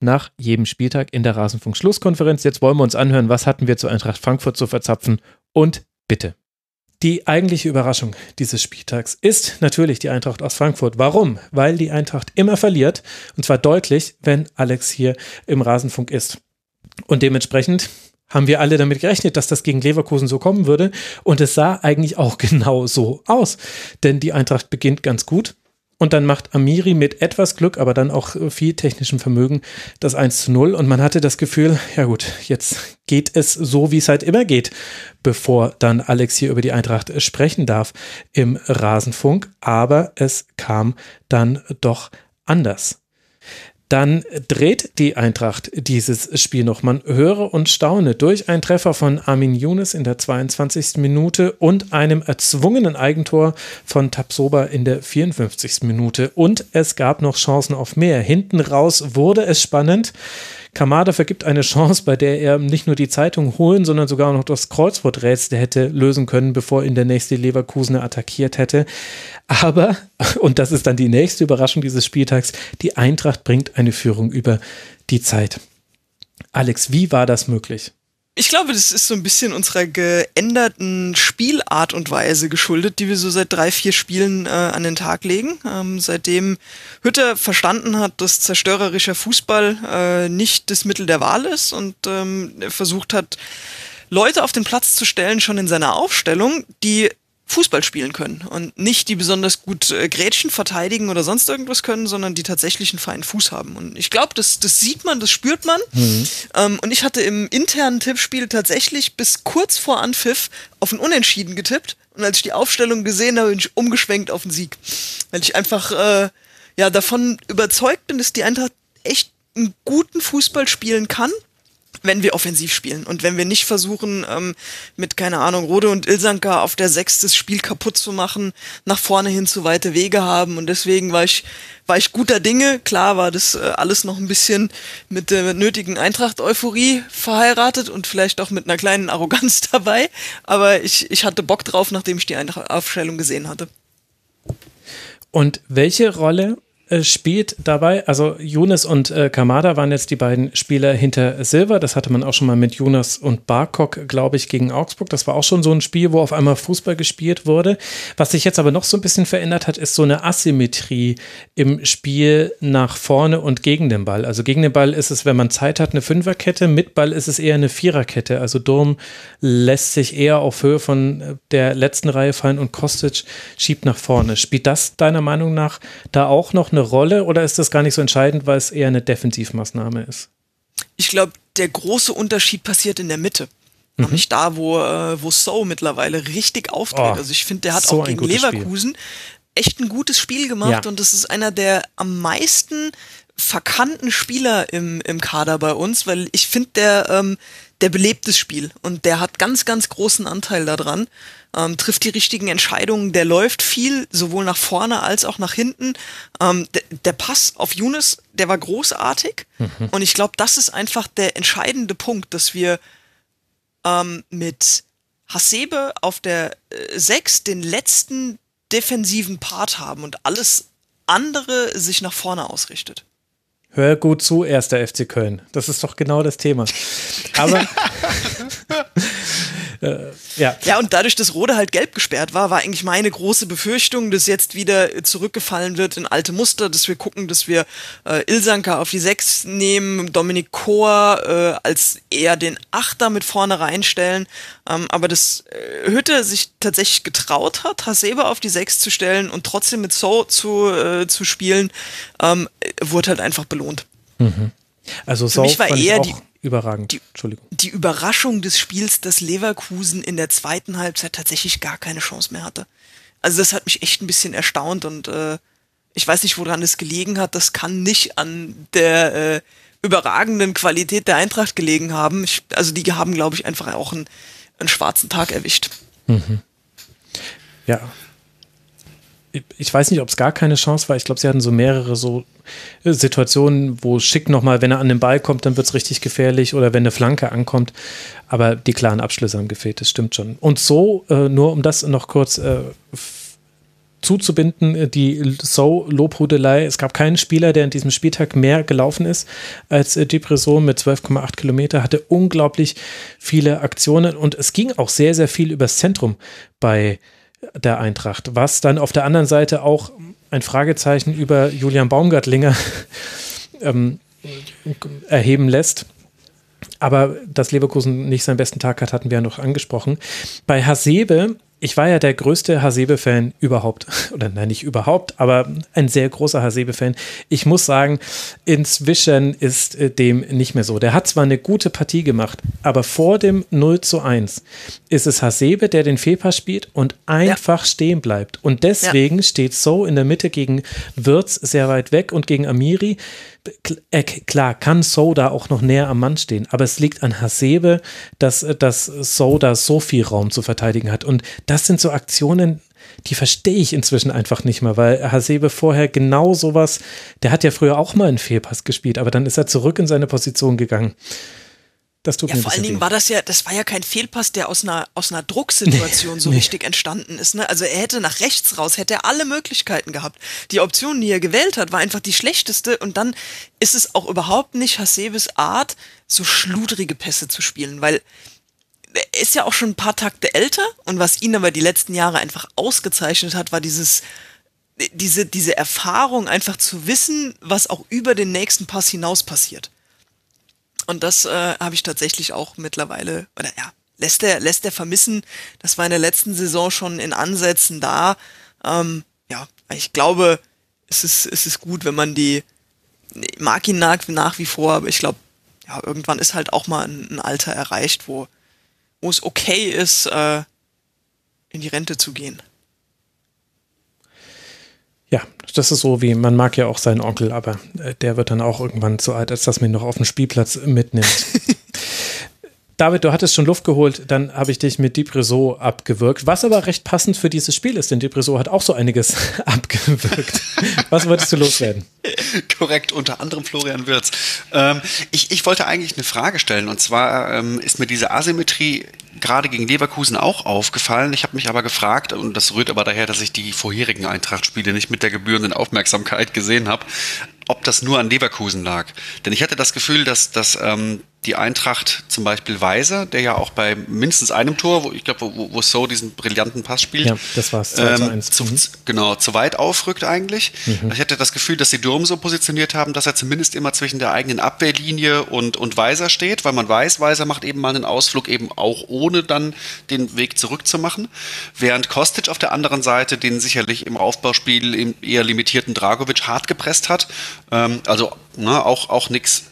nach jedem Spieltag in der Rasenfunk-Schlusskonferenz. Jetzt wollen wir uns anhören, was hatten wir zu Eintracht Frankfurt zu verzapfen und bitte. Die eigentliche Überraschung dieses Spieltags ist natürlich die Eintracht aus Frankfurt. Warum? Weil die Eintracht immer verliert und zwar deutlich, wenn Alex hier im Rasenfunk ist. Und dementsprechend haben wir alle damit gerechnet, dass das gegen Leverkusen so kommen würde. Und es sah eigentlich auch genau so aus. Denn die Eintracht beginnt ganz gut, und dann macht Amiri mit etwas Glück, aber dann auch viel technischem Vermögen das 1 zu 0. Und man hatte das Gefühl, ja gut, jetzt geht es so, wie es halt immer geht, bevor dann Alex hier über die Eintracht sprechen darf im Rasenfunk. Aber es kam dann doch anders dann dreht die Eintracht dieses Spiel noch. Man höre und staune durch einen Treffer von Armin Younes in der 22. Minute und einem erzwungenen Eigentor von Tapsoba in der 54. Minute. Und es gab noch Chancen auf mehr. Hinten raus wurde es spannend. Kamada vergibt eine Chance, bei der er nicht nur die Zeitung holen, sondern sogar noch das Kreuzworträtsel hätte lösen können, bevor ihn der nächste Leverkusener attackiert hätte. Aber, und das ist dann die nächste Überraschung dieses Spieltags, die Eintracht bringt eine Führung über die Zeit. Alex, wie war das möglich? Ich glaube, das ist so ein bisschen unserer geänderten Spielart und Weise geschuldet, die wir so seit drei, vier Spielen äh, an den Tag legen. Ähm, seitdem Hütter verstanden hat, dass zerstörerischer Fußball äh, nicht das Mittel der Wahl ist und ähm, versucht hat, Leute auf den Platz zu stellen, schon in seiner Aufstellung, die Fußball spielen können und nicht die besonders gut äh, Grätschen verteidigen oder sonst irgendwas können, sondern die tatsächlich einen feinen Fuß haben. Und ich glaube, das, das sieht man, das spürt man. Mhm. Ähm, und ich hatte im internen Tippspiel tatsächlich bis kurz vor Anpfiff auf ein Unentschieden getippt. Und als ich die Aufstellung gesehen habe, bin ich umgeschwenkt auf den Sieg. Weil ich einfach äh, ja davon überzeugt bin, dass die Eintracht echt einen guten Fußball spielen kann wenn wir offensiv spielen und wenn wir nicht versuchen, ähm, mit, keine Ahnung, Rode und Ilsanka auf der Sechs das Spiel kaputt zu machen, nach vorne hin zu weite Wege haben und deswegen war ich, war ich guter Dinge. Klar war das äh, alles noch ein bisschen mit der nötigen Eintracht-Euphorie verheiratet und vielleicht auch mit einer kleinen Arroganz dabei, aber ich, ich hatte Bock drauf, nachdem ich die Eintracht-Aufstellung gesehen hatte. Und welche Rolle äh, spielt dabei. Also Younes und äh, Kamada waren jetzt die beiden Spieler hinter Silva. Das hatte man auch schon mal mit Jonas und Barkok, glaube ich, gegen Augsburg. Das war auch schon so ein Spiel, wo auf einmal Fußball gespielt wurde. Was sich jetzt aber noch so ein bisschen verändert hat, ist so eine Asymmetrie im Spiel nach vorne und gegen den Ball. Also gegen den Ball ist es, wenn man Zeit hat, eine Fünferkette. Mit Ball ist es eher eine Viererkette. Also Durm lässt sich eher auf Höhe von äh, der letzten Reihe fallen und Kostic schiebt nach vorne. Spielt das deiner Meinung nach da auch noch eine eine Rolle oder ist das gar nicht so entscheidend, weil es eher eine Defensivmaßnahme ist? Ich glaube, der große Unterschied passiert in der Mitte. Mhm. Noch nicht da, wo, äh, wo So mittlerweile richtig auftritt. Oh, also ich finde, der hat so auch gegen Leverkusen Spiel. echt ein gutes Spiel gemacht ja. und das ist einer der am meisten verkannten Spieler im, im Kader bei uns, weil ich finde, der, ähm, der belebt das Spiel und der hat ganz, ganz großen Anteil daran ähm, trifft die richtigen Entscheidungen, der läuft viel, sowohl nach vorne als auch nach hinten. Ähm, der, der Pass auf Younes, der war großartig mhm. und ich glaube, das ist einfach der entscheidende Punkt, dass wir ähm, mit Hasebe auf der äh, 6 den letzten defensiven Part haben und alles andere sich nach vorne ausrichtet. Hör gut zu, erster FC Köln. Das ist doch genau das Thema. Aber Äh, ja. ja, und dadurch, dass Rode halt gelb gesperrt war, war eigentlich meine große Befürchtung, dass jetzt wieder zurückgefallen wird in alte Muster, dass wir gucken, dass wir äh, Ilsanka auf die 6 nehmen, Dominik Kor äh, als eher den Achter mit vorne reinstellen. Ähm, aber dass äh, Hütte sich tatsächlich getraut hat, Hasebe auf die 6 zu stellen und trotzdem mit So zu, äh, zu spielen, ähm, wurde halt einfach belohnt. Mhm. Also Für mich war eher die, überragend. Die. Die Überraschung des Spiels, dass Leverkusen in der zweiten Halbzeit tatsächlich gar keine Chance mehr hatte. Also das hat mich echt ein bisschen erstaunt und äh, ich weiß nicht, woran es gelegen hat. Das kann nicht an der äh, überragenden Qualität der Eintracht gelegen haben. Ich, also die haben, glaube ich, einfach auch einen, einen schwarzen Tag erwischt. Mhm. Ja, ich weiß nicht, ob es gar keine Chance war. Ich glaube, sie hatten so mehrere so äh, Situationen, wo Schick nochmal, wenn er an den Ball kommt, dann wird es richtig gefährlich oder wenn eine Flanke ankommt. Aber die klaren Abschlüsse haben gefehlt, das stimmt schon. Und so, äh, nur um das noch kurz äh, zuzubinden, die So-Lobhudelei. Es gab keinen Spieler, der in diesem Spieltag mehr gelaufen ist als Depression mit 12,8 Kilometer, hatte unglaublich viele Aktionen und es ging auch sehr, sehr viel übers Zentrum bei der Eintracht, was dann auf der anderen Seite auch ein Fragezeichen über Julian Baumgartlinger ähm, erheben lässt. Aber dass Leverkusen nicht seinen besten Tag hat, hatten wir ja noch angesprochen. Bei Hasebe ich war ja der größte Hasebe-Fan überhaupt. Oder nein, nicht überhaupt, aber ein sehr großer Hasebe-Fan. Ich muss sagen, inzwischen ist äh, dem nicht mehr so. Der hat zwar eine gute Partie gemacht, aber vor dem 0 zu 1 ist es Hasebe, der den Fehlpass spielt und einfach ja. stehen bleibt. Und deswegen ja. steht So in der Mitte gegen Wirtz sehr weit weg und gegen Amiri klar, kann Soda auch noch näher am Mann stehen, aber es liegt an Hasebe, dass, dass Soda so viel Raum zu verteidigen hat. Und das sind so Aktionen, die verstehe ich inzwischen einfach nicht mehr, weil Hasebe vorher genau sowas, der hat ja früher auch mal einen Fehlpass gespielt, aber dann ist er zurück in seine Position gegangen. Das tut ja, mir vor allen Dingen weh. war das ja, das war ja kein Fehlpass, der aus einer, aus einer Drucksituation nee, so nee. richtig entstanden ist. Ne? Also er hätte nach rechts raus, hätte er alle Möglichkeiten gehabt. Die Option, die er gewählt hat, war einfach die schlechteste und dann ist es auch überhaupt nicht Hasebes Art, so schludrige Pässe zu spielen, weil er ist ja auch schon ein paar Takte älter und was ihn aber die letzten Jahre einfach ausgezeichnet hat, war dieses diese, diese Erfahrung, einfach zu wissen, was auch über den nächsten Pass hinaus passiert. Und das äh, habe ich tatsächlich auch mittlerweile, oder ja, lässt er, lässt er vermissen. Das war in der letzten Saison schon in Ansätzen da. Ähm, ja, ich glaube, es ist, es ist gut, wenn man die, mag ihn nach, nach wie vor, aber ich glaube, ja, irgendwann ist halt auch mal ein, ein Alter erreicht, wo, wo es okay ist, äh, in die Rente zu gehen. Ja, das ist so wie, man mag ja auch seinen Onkel, aber äh, der wird dann auch irgendwann zu alt, als dass man ihn noch auf den Spielplatz mitnimmt. David, du hattest schon Luft geholt, dann habe ich dich mit Depresso abgewürgt, was aber recht passend für dieses Spiel ist, denn Depresso hat auch so einiges abgewürgt. Was wolltest du loswerden? Korrekt, unter anderem Florian Wirz. Ähm, ich, ich wollte eigentlich eine Frage stellen und zwar ähm, ist mir diese Asymmetrie gerade gegen Leverkusen auch aufgefallen. Ich habe mich aber gefragt, und das rührt aber daher, dass ich die vorherigen Eintracht-Spiele nicht mit der gebührenden Aufmerksamkeit gesehen habe, ob das nur an Leverkusen lag. Denn ich hatte das Gefühl, dass, dass ähm, die Eintracht zum Beispiel Weiser, der ja auch bei mindestens einem Tor, wo ich glaube, wo, wo So diesen brillanten Pass spielt, ja, das war's, ähm, zu, mhm. genau, zu weit aufrückt eigentlich. Mhm. Ich hatte das Gefühl, dass die Durm so positioniert haben, dass er zumindest immer zwischen der eigenen Abwehrlinie und, und Weiser steht, weil man weiß, Weiser macht eben mal einen Ausflug eben auch ohne dann den Weg zurückzumachen. Während Kostic auf der anderen Seite den sicherlich im Aufbauspiel im eher limitierten Dragovic hart gepresst hat. Ähm, also ne, auch, auch nichts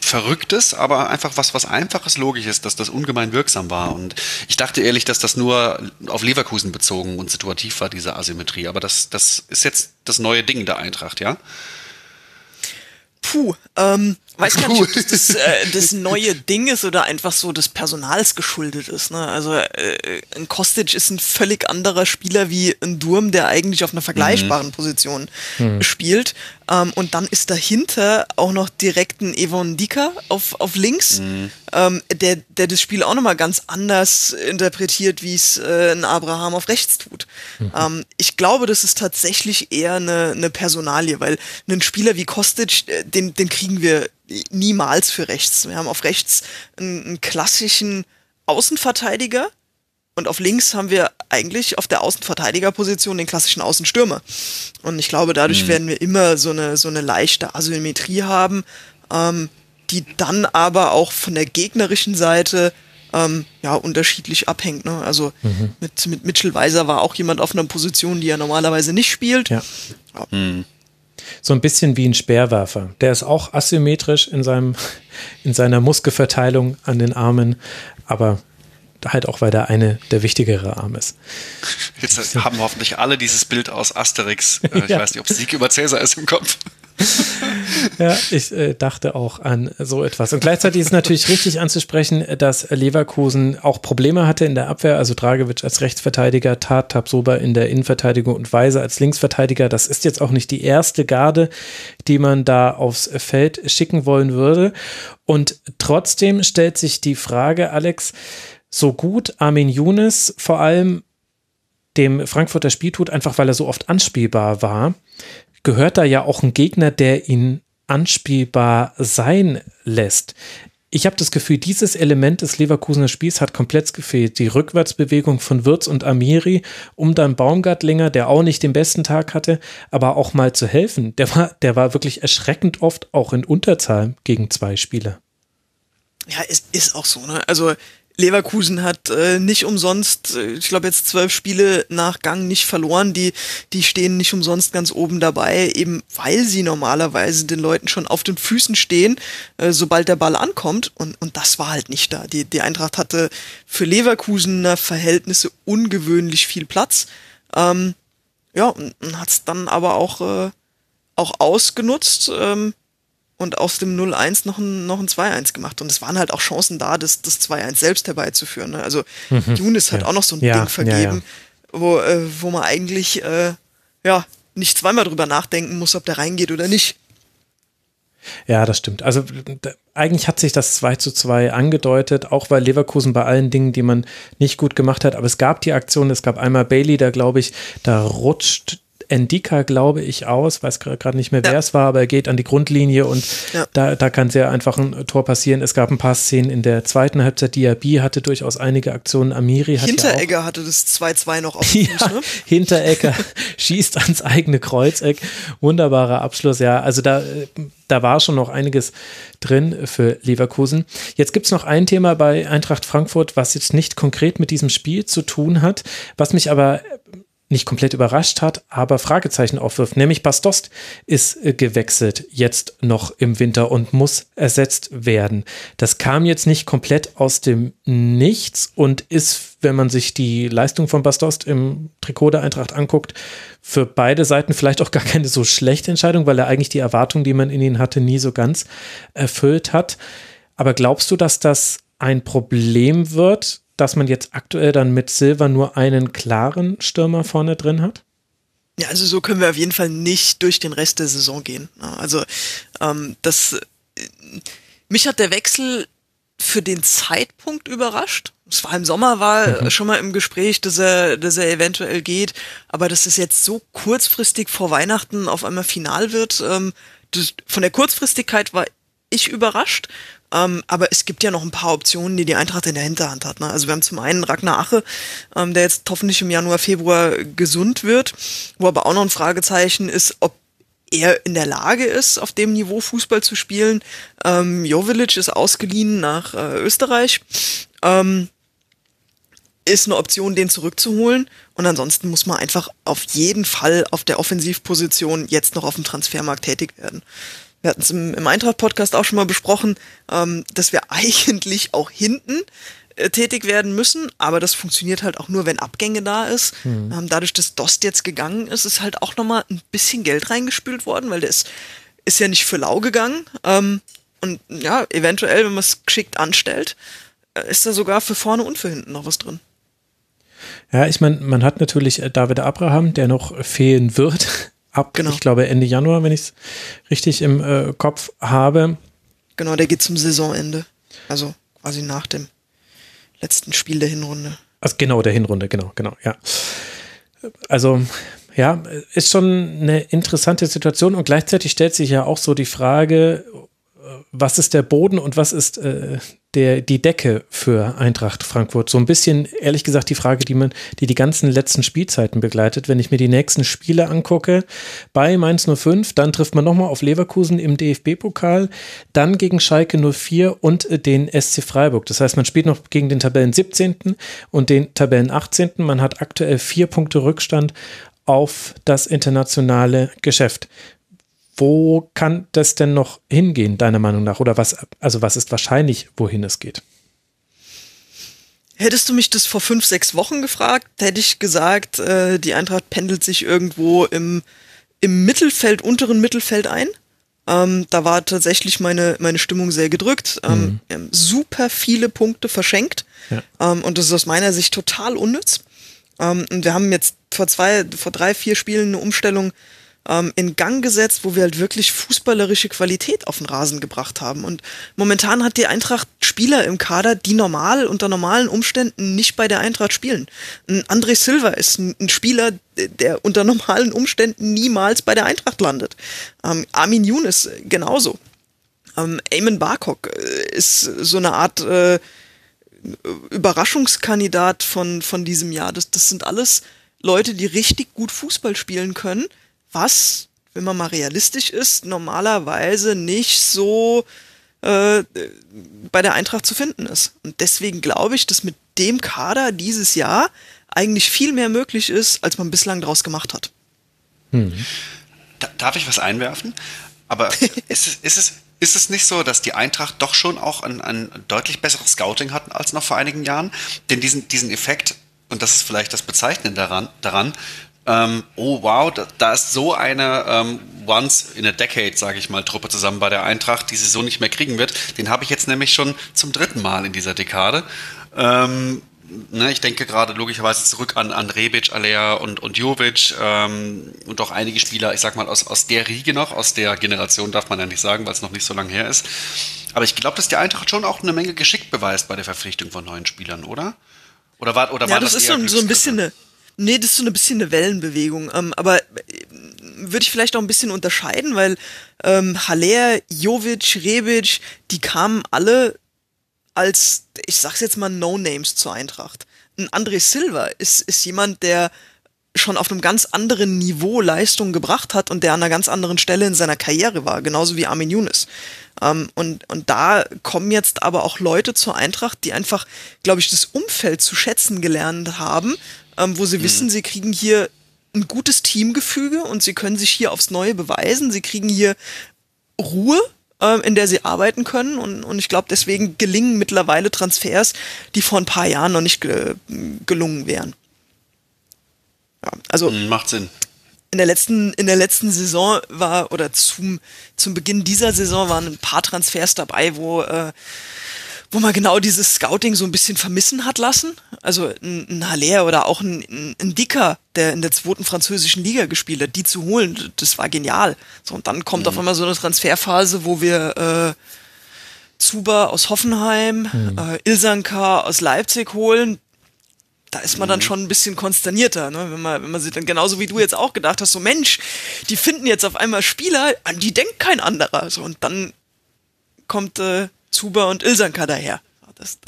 Verrücktes, aber einfach was, was einfaches, logisches, dass das ungemein wirksam war. Und ich dachte ehrlich, dass das nur auf Leverkusen bezogen und situativ war, diese Asymmetrie. Aber das, das ist jetzt das neue Ding der Eintracht, ja? Puh, ähm, weiß gar nicht, ob das das, äh, das neue Ding ist oder einfach so des Personals geschuldet ist. Ne? Also äh, ein Kostic ist ein völlig anderer Spieler wie ein Durm, der eigentlich auf einer vergleichbaren mhm. Position mhm. spielt. Ähm, und dann ist dahinter auch noch direkt ein Evon Dika auf, auf links, mhm. ähm, der, der das Spiel auch nochmal ganz anders interpretiert, wie es äh, ein Abraham auf rechts tut. Mhm. Ähm, ich glaube, das ist tatsächlich eher eine, eine Personalie, weil ein Spieler wie Kostic, äh, den, den kriegen wir niemals für rechts. Wir haben auf rechts einen, einen klassischen Außenverteidiger und auf links haben wir eigentlich auf der Außenverteidigerposition den klassischen Außenstürmer. Und ich glaube, dadurch mhm. werden wir immer so eine, so eine leichte Asymmetrie haben, ähm, die dann aber auch von der gegnerischen Seite ähm, ja unterschiedlich abhängt. Ne? Also mhm. mit, mit Mitchell Weiser war auch jemand auf einer Position, die er normalerweise nicht spielt. Ja. ja. Mhm. So ein bisschen wie ein Speerwerfer. Der ist auch asymmetrisch in, seinem, in seiner Muskelverteilung an den Armen, aber halt auch, weil der eine der wichtigere Arm ist. Jetzt haben hoffentlich alle dieses Bild aus Asterix. Äh, ich ja. weiß nicht, ob Sieg über Cäsar ist im Kopf. ja, ich äh, dachte auch an so etwas. Und gleichzeitig ist natürlich richtig anzusprechen, dass Leverkusen auch Probleme hatte in der Abwehr. Also Dragovic als Rechtsverteidiger, Tat Tabsoba in der Innenverteidigung und Weise als Linksverteidiger. Das ist jetzt auch nicht die erste Garde, die man da aufs Feld schicken wollen würde. Und trotzdem stellt sich die Frage, Alex, so gut Armin Younes vor allem dem Frankfurter Spiel tut, einfach weil er so oft anspielbar war, gehört da ja auch ein Gegner, der ihn anspielbar sein lässt. Ich habe das Gefühl, dieses Element des Leverkusener Spiels hat komplett gefehlt. Die Rückwärtsbewegung von Wirtz und Amiri, um dann Baumgartlinger, der auch nicht den besten Tag hatte, aber auch mal zu helfen. Der war, der war wirklich erschreckend oft auch in Unterzahl gegen zwei Spieler. Ja, es ist auch so, ne? Also Leverkusen hat äh, nicht umsonst, äh, ich glaube jetzt zwölf Spiele nach Gang nicht verloren. Die, die stehen nicht umsonst ganz oben dabei, eben weil sie normalerweise den Leuten schon auf den Füßen stehen, äh, sobald der Ball ankommt. Und, und das war halt nicht da. Die, die Eintracht hatte für Leverkusener Verhältnisse ungewöhnlich viel Platz. Ähm, ja, und, und hat es dann aber auch, äh, auch ausgenutzt. Ähm, und aus dem 0-1 noch ein, noch ein 2-1 gemacht. Und es waren halt auch Chancen da, das, das 2-1 selbst herbeizuführen. Ne? Also mhm, Younes hat ja. auch noch so ein ja, Ding vergeben, ja, Wo, äh, wo man eigentlich äh, ja nicht zweimal drüber nachdenken muss, ob der reingeht oder nicht. Ja, das stimmt. Also eigentlich hat sich das 2 zu 2 angedeutet, auch weil Leverkusen bei allen Dingen, die man nicht gut gemacht hat, aber es gab die Aktion, es gab einmal Bailey, da glaube ich, da rutscht Endika, glaube ich, aus. Weiß gerade nicht mehr, wer ja. es war, aber er geht an die Grundlinie und ja. da, da kann sehr einfach ein Tor passieren. Es gab ein paar Szenen in der zweiten Halbzeit. Diaby hatte durchaus einige Aktionen. Amiri hat Hinteregger ja hatte das 2-2 noch auf dem ja, ne? Hinteregger schießt ans eigene Kreuzeck. Wunderbarer Abschluss, ja. Also da, da war schon noch einiges drin für Leverkusen. Jetzt gibt es noch ein Thema bei Eintracht Frankfurt, was jetzt nicht konkret mit diesem Spiel zu tun hat, was mich aber nicht komplett überrascht hat, aber Fragezeichen aufwirft. Nämlich Bastost ist äh, gewechselt jetzt noch im Winter und muss ersetzt werden. Das kam jetzt nicht komplett aus dem Nichts und ist, wenn man sich die Leistung von Bastost im Trikot der Eintracht anguckt, für beide Seiten vielleicht auch gar keine so schlechte Entscheidung, weil er eigentlich die Erwartungen, die man in ihn hatte, nie so ganz erfüllt hat. Aber glaubst du, dass das ein Problem wird, dass man jetzt aktuell dann mit Silver nur einen klaren Stürmer vorne drin hat? Ja, also so können wir auf jeden Fall nicht durch den Rest der Saison gehen. Also ähm, das mich hat der Wechsel für den Zeitpunkt überrascht. Es war im Sommer, war mhm. schon mal im Gespräch, dass er, dass er eventuell geht, aber dass es jetzt so kurzfristig vor Weihnachten auf einmal final wird, ähm, das, von der Kurzfristigkeit war ich überrascht. Ähm, aber es gibt ja noch ein paar Optionen, die die Eintracht in der Hinterhand hat. Ne? Also wir haben zum einen Ragnar Ache, ähm, der jetzt hoffentlich im Januar, Februar gesund wird, wo aber auch noch ein Fragezeichen ist, ob er in der Lage ist, auf dem Niveau Fußball zu spielen. Ähm, Jovilic ist ausgeliehen nach äh, Österreich. Ähm, ist eine Option, den zurückzuholen. Und ansonsten muss man einfach auf jeden Fall auf der Offensivposition jetzt noch auf dem Transfermarkt tätig werden wir hatten es im, im Eintracht-Podcast auch schon mal besprochen, ähm, dass wir eigentlich auch hinten äh, tätig werden müssen, aber das funktioniert halt auch nur, wenn Abgänge da ist. Mhm. Ähm, dadurch, dass Dost jetzt gegangen ist, ist halt auch nochmal ein bisschen Geld reingespült worden, weil der ist, ist ja nicht für lau gegangen. Ähm, und ja, eventuell, wenn man es geschickt anstellt, äh, ist da sogar für vorne und für hinten noch was drin. Ja, ich meine, man hat natürlich äh, David Abraham, der noch fehlen wird ab, genau. ich glaube, Ende Januar, wenn ich es richtig im äh, Kopf habe. Genau, der geht zum Saisonende. Also quasi nach dem letzten Spiel der Hinrunde. Also genau, der Hinrunde, genau, genau, ja. Also, ja, ist schon eine interessante Situation und gleichzeitig stellt sich ja auch so die Frage, was ist der Boden und was ist äh, der, die Decke für Eintracht Frankfurt? So ein bisschen, ehrlich gesagt, die Frage, die man, die die ganzen letzten Spielzeiten begleitet. Wenn ich mir die nächsten Spiele angucke, bei Mainz 05, dann trifft man nochmal auf Leverkusen im DFB-Pokal, dann gegen Schalke 04 und den SC Freiburg. Das heißt, man spielt noch gegen den Tabellen 17. und den Tabellen 18. Man hat aktuell vier Punkte Rückstand auf das internationale Geschäft. Wo kann das denn noch hingehen, deiner Meinung nach? Oder was, also was ist wahrscheinlich, wohin es geht? Hättest du mich das vor fünf, sechs Wochen gefragt, hätte ich gesagt, äh, die Eintracht pendelt sich irgendwo im, im Mittelfeld, unteren Mittelfeld ein. Ähm, da war tatsächlich meine, meine Stimmung sehr gedrückt. Ähm, mhm. Super viele Punkte verschenkt. Ja. Ähm, und das ist aus meiner Sicht total unnütz. Ähm, und wir haben jetzt vor zwei, vor drei, vier Spielen eine Umstellung ähm, in Gang gesetzt, wo wir halt wirklich fußballerische Qualität auf den Rasen gebracht haben. Und momentan hat die Eintracht Spieler im Kader, die normal unter normalen Umständen nicht bei der Eintracht spielen. Ein André Silva ist ein, ein Spieler, der unter normalen Umständen niemals bei der Eintracht landet. Ähm, Armin Younes genauso. Ähm, Eamon Barkok äh, ist so eine Art äh, Überraschungskandidat von, von diesem Jahr. Das, das sind alles Leute, die richtig gut Fußball spielen können was, wenn man mal realistisch ist, normalerweise nicht so äh, bei der Eintracht zu finden ist. Und deswegen glaube ich, dass mit dem Kader dieses Jahr eigentlich viel mehr möglich ist, als man bislang daraus gemacht hat. Hm. darf ich was einwerfen? Aber ist, es, ist, es, ist es nicht so, dass die Eintracht doch schon auch ein, ein deutlich besseres Scouting hatten als noch vor einigen Jahren? Denn diesen, diesen Effekt, und das ist vielleicht das Bezeichnende daran, daran ähm, oh wow, da, da, ist so eine ähm, Once in a Decade, sage ich mal, Truppe zusammen bei der Eintracht, die sie so nicht mehr kriegen wird. Den habe ich jetzt nämlich schon zum dritten Mal in dieser Dekade. Ähm, ne, ich denke gerade logischerweise zurück an, an Rebic, Alea und, und Jovic ähm, und auch einige Spieler, ich sag mal, aus, aus der Riege noch, aus der Generation darf man ja nicht sagen, weil es noch nicht so lange her ist. Aber ich glaube, dass die Eintracht schon auch eine Menge Geschick beweist bei der Verpflichtung von neuen Spielern, oder? Oder war, oder ja, war das, das ist so, so ein bisschen eine Nee, das ist so ein bisschen eine Wellenbewegung. Ähm, aber äh, würde ich vielleicht auch ein bisschen unterscheiden, weil ähm, Haller, Jovic, Rebic, die kamen alle als, ich sag's jetzt mal, No-Names zur Eintracht. Ein André Silva ist, ist jemand, der schon auf einem ganz anderen Niveau Leistung gebracht hat und der an einer ganz anderen Stelle in seiner Karriere war, genauso wie Armin Younes. Ähm, und, und da kommen jetzt aber auch Leute zur Eintracht, die einfach, glaube ich, das Umfeld zu schätzen gelernt haben ähm, wo sie mhm. wissen, sie kriegen hier ein gutes Teamgefüge und sie können sich hier aufs Neue beweisen. Sie kriegen hier Ruhe, ähm, in der sie arbeiten können. Und, und ich glaube, deswegen gelingen mittlerweile Transfers, die vor ein paar Jahren noch nicht ge gelungen wären. Ja, also mhm, macht Sinn. In der letzten, in der letzten Saison war, oder zum, zum Beginn dieser Saison waren ein paar Transfers dabei, wo äh, wo man genau dieses Scouting so ein bisschen vermissen hat lassen. Also ein, ein Haller oder auch ein, ein Dicker, der in der zweiten französischen Liga gespielt hat, die zu holen, das war genial. So, und dann kommt mhm. auf einmal so eine Transferphase, wo wir äh, Zuba aus Hoffenheim, mhm. äh, Ilsanka aus Leipzig holen. Da ist man dann mhm. schon ein bisschen konsternierter, ne? wenn man, wenn man sich dann genauso wie du jetzt auch gedacht hast, so Mensch, die finden jetzt auf einmal Spieler, an die denkt kein anderer. So, und dann kommt äh, Zuba und Ilsanka daher. Das,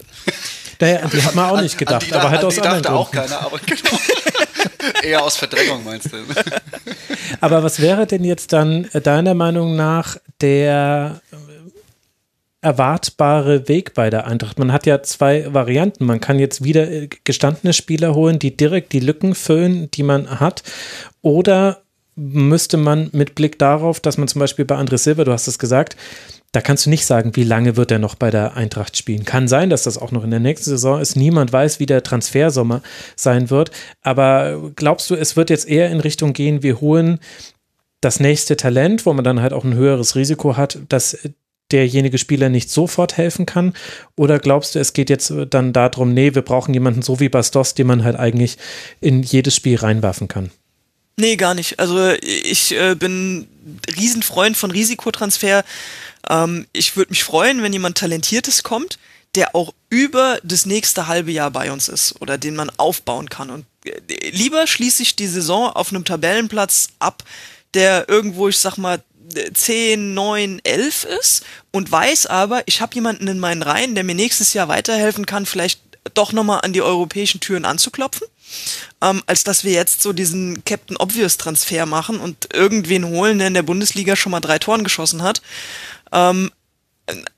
naja, die hat man auch nicht gedacht, an, an die, aber halt aus anderen Gründen. auch keiner, aber genau. Eher aus Verdrängung meinst du? aber was wäre denn jetzt dann äh, deiner Meinung nach der äh, erwartbare Weg bei der Eintracht? Man hat ja zwei Varianten. Man kann jetzt wieder äh, gestandene Spieler holen, die direkt die Lücken füllen, die man hat. Oder müsste man mit Blick darauf, dass man zum Beispiel bei André Silva, du hast es gesagt, da kannst du nicht sagen, wie lange wird er noch bei der Eintracht spielen. Kann sein, dass das auch noch in der nächsten Saison ist. Niemand weiß, wie der Transfersommer sein wird. Aber glaubst du, es wird jetzt eher in Richtung gehen, wir holen das nächste Talent, wo man dann halt auch ein höheres Risiko hat, dass derjenige Spieler nicht sofort helfen kann? Oder glaubst du, es geht jetzt dann darum, nee, wir brauchen jemanden so wie Bastos, den man halt eigentlich in jedes Spiel reinwerfen kann? Nee, gar nicht. Also ich äh, bin Riesenfreund von Risikotransfer. Ähm, ich würde mich freuen, wenn jemand Talentiertes kommt, der auch über das nächste halbe Jahr bei uns ist oder den man aufbauen kann. Und äh, lieber schließe ich die Saison auf einem Tabellenplatz ab, der irgendwo, ich sag mal, 10, 9, 11 ist und weiß aber, ich habe jemanden in meinen Reihen, der mir nächstes Jahr weiterhelfen kann, vielleicht doch nochmal an die europäischen Türen anzuklopfen, ähm, als dass wir jetzt so diesen Captain Obvious Transfer machen und irgendwen holen, der in der Bundesliga schon mal drei Toren geschossen hat. Ähm,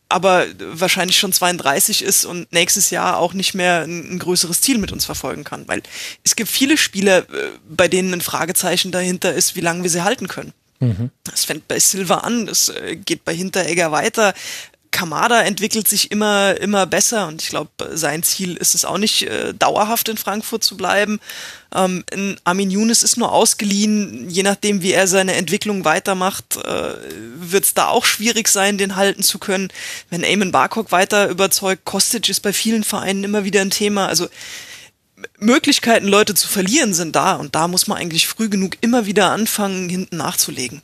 aber wahrscheinlich schon 32 ist und nächstes Jahr auch nicht mehr ein, ein, größeres Ziel mit uns verfolgen kann. Weil es gibt viele Spieler, äh, bei denen ein Fragezeichen dahinter ist, wie lange wir sie halten können. Mhm. Das fängt bei Silva an, das äh, geht bei Hinteregger weiter. Kamada entwickelt sich immer, immer besser und ich glaube, sein Ziel ist es auch nicht, äh, dauerhaft in Frankfurt zu bleiben. Ähm, Armin Younes ist nur ausgeliehen, je nachdem, wie er seine Entwicklung weitermacht, äh, wird es da auch schwierig sein, den halten zu können. Wenn Eamon Barcock weiter überzeugt, Kostic ist bei vielen Vereinen immer wieder ein Thema. Also Möglichkeiten, Leute zu verlieren, sind da und da muss man eigentlich früh genug immer wieder anfangen, hinten nachzulegen.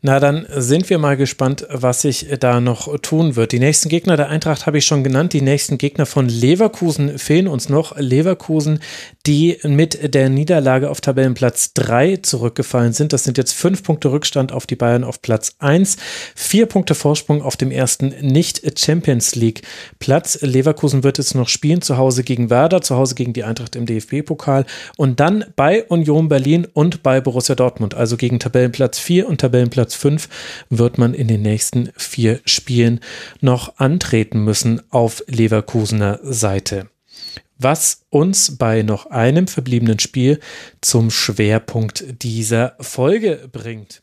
Na, dann sind wir mal gespannt, was sich da noch tun wird. Die nächsten Gegner der Eintracht habe ich schon genannt. Die nächsten Gegner von Leverkusen fehlen uns noch. Leverkusen, die mit der Niederlage auf Tabellenplatz 3 zurückgefallen sind. Das sind jetzt fünf Punkte Rückstand auf die Bayern auf Platz 1. Vier Punkte Vorsprung auf dem ersten Nicht-Champions League Platz. Leverkusen wird jetzt noch spielen, zu Hause gegen Werder, zu Hause gegen die Eintracht im DFB-Pokal und dann bei Union Berlin und bei Borussia Dortmund, also gegen Tabellenplatz 4 und Tabellenplatz Platz 5 wird man in den nächsten vier Spielen noch antreten müssen auf Leverkusener Seite. Was uns bei noch einem verbliebenen Spiel zum Schwerpunkt dieser Folge bringt.